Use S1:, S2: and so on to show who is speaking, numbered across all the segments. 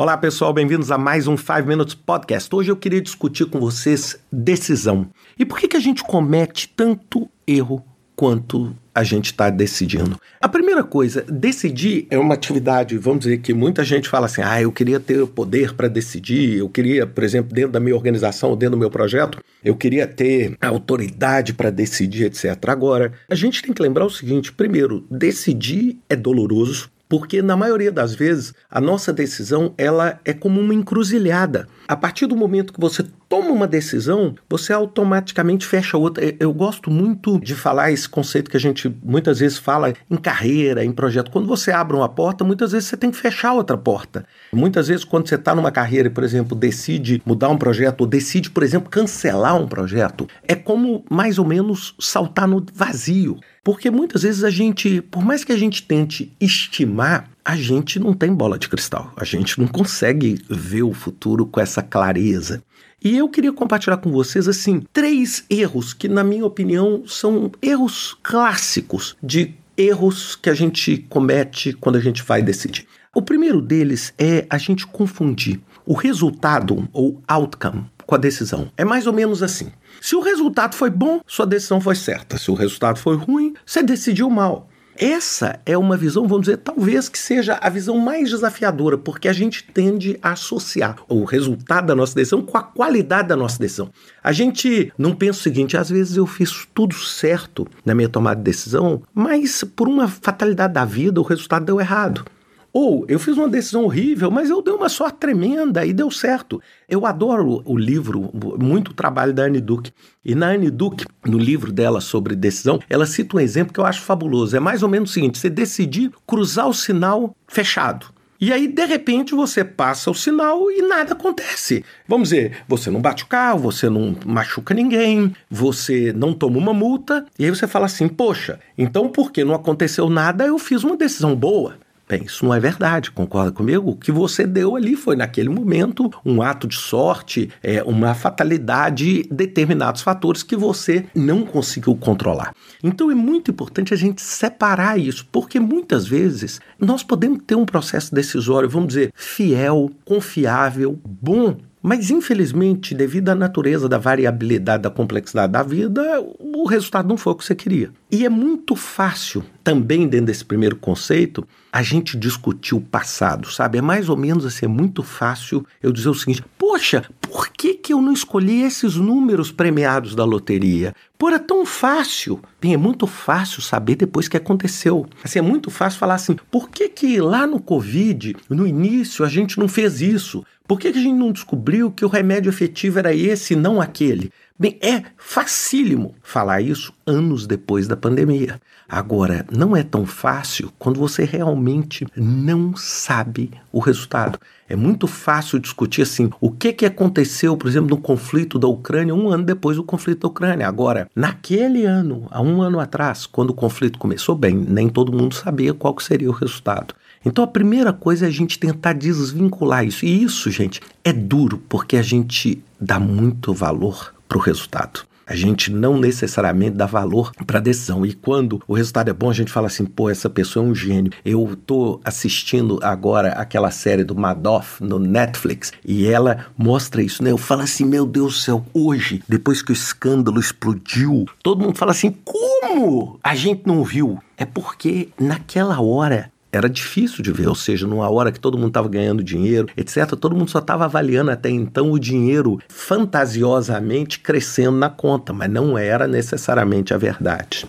S1: Olá, pessoal, bem-vindos a mais um 5 Minutes Podcast. Hoje eu queria discutir com vocês decisão. E por que, que a gente comete tanto erro quanto a gente está decidindo. A primeira coisa, decidir é uma atividade, vamos dizer que muita gente fala assim: ah, eu queria ter poder para decidir, eu queria, por exemplo, dentro da minha organização, dentro do meu projeto, eu queria ter autoridade para decidir, etc. Agora, a gente tem que lembrar o seguinte: primeiro, decidir é doloroso, porque na maioria das vezes a nossa decisão ela é como uma encruzilhada. A partir do momento que você toma uma decisão, você automaticamente fecha outra. Eu gosto muito de falar esse conceito que a gente muitas vezes fala em carreira, em projeto. Quando você abre uma porta, muitas vezes você tem que fechar outra porta. Muitas vezes, quando você está numa carreira e, por exemplo, decide mudar um projeto, ou decide, por exemplo, cancelar um projeto, é como mais ou menos saltar no vazio. Porque muitas vezes a gente, por mais que a gente tente estimar, a gente não tem bola de cristal. A gente não consegue ver o futuro com essa clareza. E eu queria compartilhar com vocês assim três erros que na minha opinião são erros clássicos de erros que a gente comete quando a gente vai decidir. O primeiro deles é a gente confundir o resultado ou outcome com a decisão. É mais ou menos assim. Se o resultado foi bom, sua decisão foi certa. Se o resultado foi ruim, você decidiu mal. Essa é uma visão, vamos dizer, talvez que seja a visão mais desafiadora, porque a gente tende a associar o resultado da nossa decisão com a qualidade da nossa decisão. A gente não pensa o seguinte: às vezes eu fiz tudo certo na minha tomada de decisão, mas por uma fatalidade da vida o resultado deu errado. Ou eu fiz uma decisão horrível, mas eu dei uma sorte tremenda e deu certo. Eu adoro o livro, muito trabalho da Anne Duke. E na Anne Duke, no livro dela sobre decisão, ela cita um exemplo que eu acho fabuloso. É mais ou menos o seguinte: você decidir cruzar o sinal fechado. E aí, de repente, você passa o sinal e nada acontece. Vamos dizer, você não bate o carro, você não machuca ninguém, você não toma uma multa, e aí você fala assim: poxa, então porque não aconteceu nada, eu fiz uma decisão boa. Bem, isso não é verdade, concorda comigo? O que você deu ali foi, naquele momento, um ato de sorte, é, uma fatalidade, determinados fatores que você não conseguiu controlar. Então é muito importante a gente separar isso, porque muitas vezes nós podemos ter um processo decisório, vamos dizer, fiel, confiável, bom, mas, infelizmente, devido à natureza da variabilidade, da complexidade da vida, o resultado não foi o que você queria. E é muito fácil, também dentro desse primeiro conceito, a gente discutir o passado, sabe? É mais ou menos assim, é muito fácil eu dizer o seguinte: poxa, por que, que eu não escolhi esses números premiados da loteria? Pô, é tão fácil. Bem, é muito fácil saber depois que aconteceu. Assim, é muito fácil falar assim: por que, que lá no Covid, no início, a gente não fez isso? Por que, que a gente não descobriu que o remédio efetivo era esse e não aquele? Bem, é facílimo falar isso anos depois da pandemia. Agora, não é tão fácil quando você realmente não sabe o resultado. É muito fácil discutir assim, o que, que aconteceu, por exemplo, no conflito da Ucrânia um ano depois do conflito da Ucrânia. Agora, naquele ano, há um ano atrás, quando o conflito começou, bem, nem todo mundo sabia qual seria o resultado. Então a primeira coisa é a gente tentar desvincular isso. E isso, gente, é duro porque a gente dá muito valor para o resultado. A gente não necessariamente dá valor para a decisão. E quando o resultado é bom, a gente fala assim: pô, essa pessoa é um gênio. Eu tô assistindo agora aquela série do Madoff no Netflix e ela mostra isso, né? Eu falo assim: meu Deus do céu, hoje, depois que o escândalo explodiu, todo mundo fala assim: como a gente não viu? É porque naquela hora era difícil de ver, ou seja, numa hora que todo mundo estava ganhando dinheiro, etc., todo mundo só estava avaliando até então o dinheiro fantasiosamente crescendo na conta, mas não era necessariamente a verdade.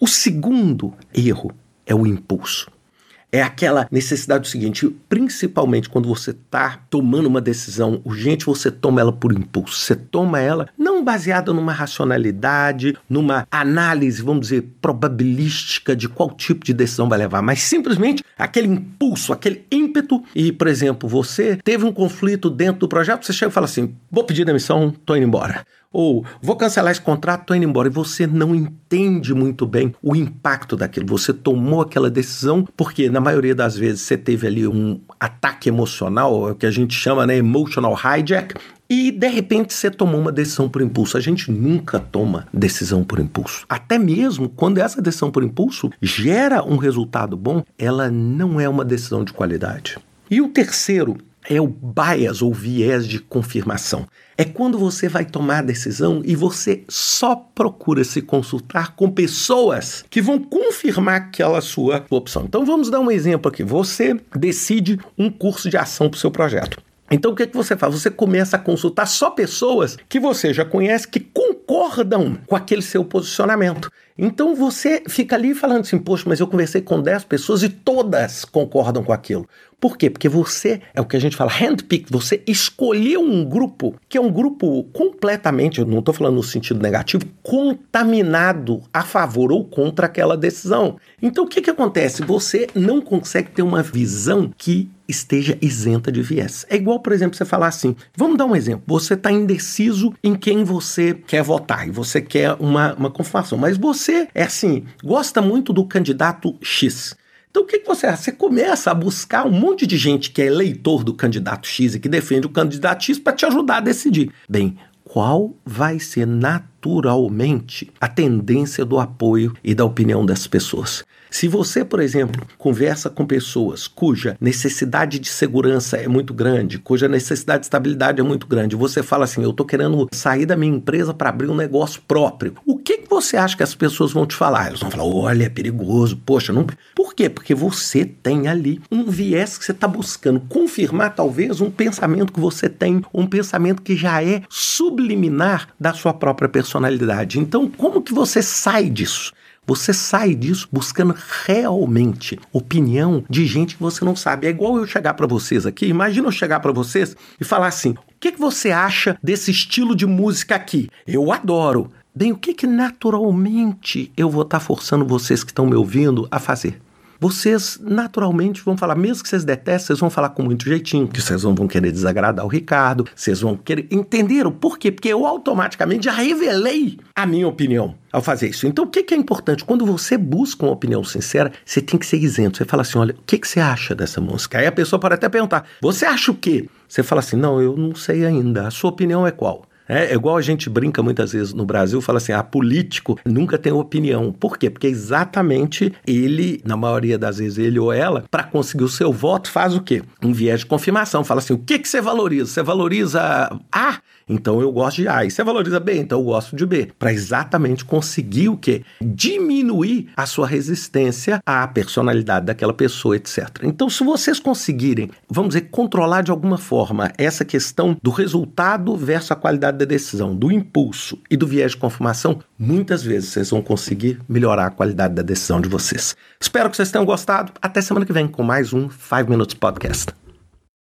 S1: O segundo erro é o impulso. É aquela necessidade do seguinte, principalmente quando você está tomando uma decisão urgente, você toma ela por impulso. Você toma ela não baseada numa racionalidade, numa análise, vamos dizer, probabilística de qual tipo de decisão vai levar, mas simplesmente aquele impulso, aquele ímpeto. E, por exemplo, você teve um conflito dentro do projeto, você chega e fala assim: vou pedir demissão, tô indo embora. Ou vou cancelar esse contrato, tô indo embora. E você não entende muito bem o impacto daquilo. Você tomou aquela decisão porque, na maioria das vezes, você teve ali um ataque emocional, é o que a gente chama, né, emotional hijack, e de repente você tomou uma decisão por impulso. A gente nunca toma decisão por impulso. Até mesmo quando essa decisão por impulso gera um resultado bom, ela não é uma decisão de qualidade. E o terceiro é o bias ou viés de confirmação. É quando você vai tomar a decisão e você só procura se consultar com pessoas que vão confirmar aquela sua opção. Então vamos dar um exemplo aqui. Você decide um curso de ação para o seu projeto. Então o que, é que você faz? Você começa a consultar só pessoas que você já conhece que concordam com aquele seu posicionamento. Então você fica ali falando assim, poxa, mas eu conversei com 10 pessoas e todas concordam com aquilo. Por quê? Porque você, é o que a gente fala, handpicked, você escolheu um grupo que é um grupo completamente, eu não estou falando no sentido negativo, contaminado a favor ou contra aquela decisão. Então o que, que acontece? Você não consegue ter uma visão que esteja isenta de viés. É igual, por exemplo, você falar assim: vamos dar um exemplo. Você está indeciso em quem você quer votar e você quer uma, uma confirmação, mas você é assim, gosta muito do candidato X. Então o que, que você? Você começa a buscar um monte de gente que é eleitor do candidato X e que defende o candidato X para te ajudar a decidir. Bem, qual vai ser naturalmente a tendência do apoio e da opinião das pessoas? Se você, por exemplo, conversa com pessoas cuja necessidade de segurança é muito grande, cuja necessidade de estabilidade é muito grande, você fala assim: eu estou querendo sair da minha empresa para abrir um negócio próprio. O que, que você acha que as pessoas vão te falar? Elas vão falar: olha, é perigoso, poxa, não. Por quê? Porque você tem ali um viés que você está buscando confirmar, talvez, um pensamento que você tem, um pensamento que já é subliminar da sua própria personalidade. Então, como que você sai disso? Você sai disso buscando realmente opinião de gente que você não sabe. É igual eu chegar para vocês aqui. Imagina eu chegar para vocês e falar assim: o que, que você acha desse estilo de música aqui? Eu adoro. Bem, o que, que naturalmente eu vou estar tá forçando vocês que estão me ouvindo a fazer? Vocês naturalmente vão falar, mesmo que vocês detestem, vocês vão falar com muito jeitinho, que vocês vão querer desagradar o Ricardo, vocês vão querer. Entenderam? Por quê? Porque eu automaticamente já revelei a minha opinião ao fazer isso. Então, o que, é importante? Quando você busca uma opinião sincera, você tem que ser isento. Você fala assim: olha, o que, que você acha dessa música? Aí a pessoa pode até perguntar: você acha o quê? Você fala assim: não, eu não sei ainda. A sua opinião é qual? É, é igual a gente brinca muitas vezes no Brasil, fala assim: ah, político nunca tem opinião. Por quê? Porque exatamente ele, na maioria das vezes, ele ou ela, para conseguir o seu voto, faz o quê? Um viés de confirmação. Fala assim: o que, que você valoriza? Você valoriza A? Então eu gosto de A. E você valoriza B? Então eu gosto de B. Para exatamente conseguir o quê? Diminuir a sua resistência à personalidade daquela pessoa, etc. Então, se vocês conseguirem, vamos dizer, controlar de alguma forma essa questão do resultado versus a qualidade da decisão, do impulso e do viés de confirmação, muitas vezes vocês vão conseguir melhorar a qualidade da decisão de vocês. Espero que vocês tenham gostado. Até semana que vem com mais um 5 Minutes Podcast.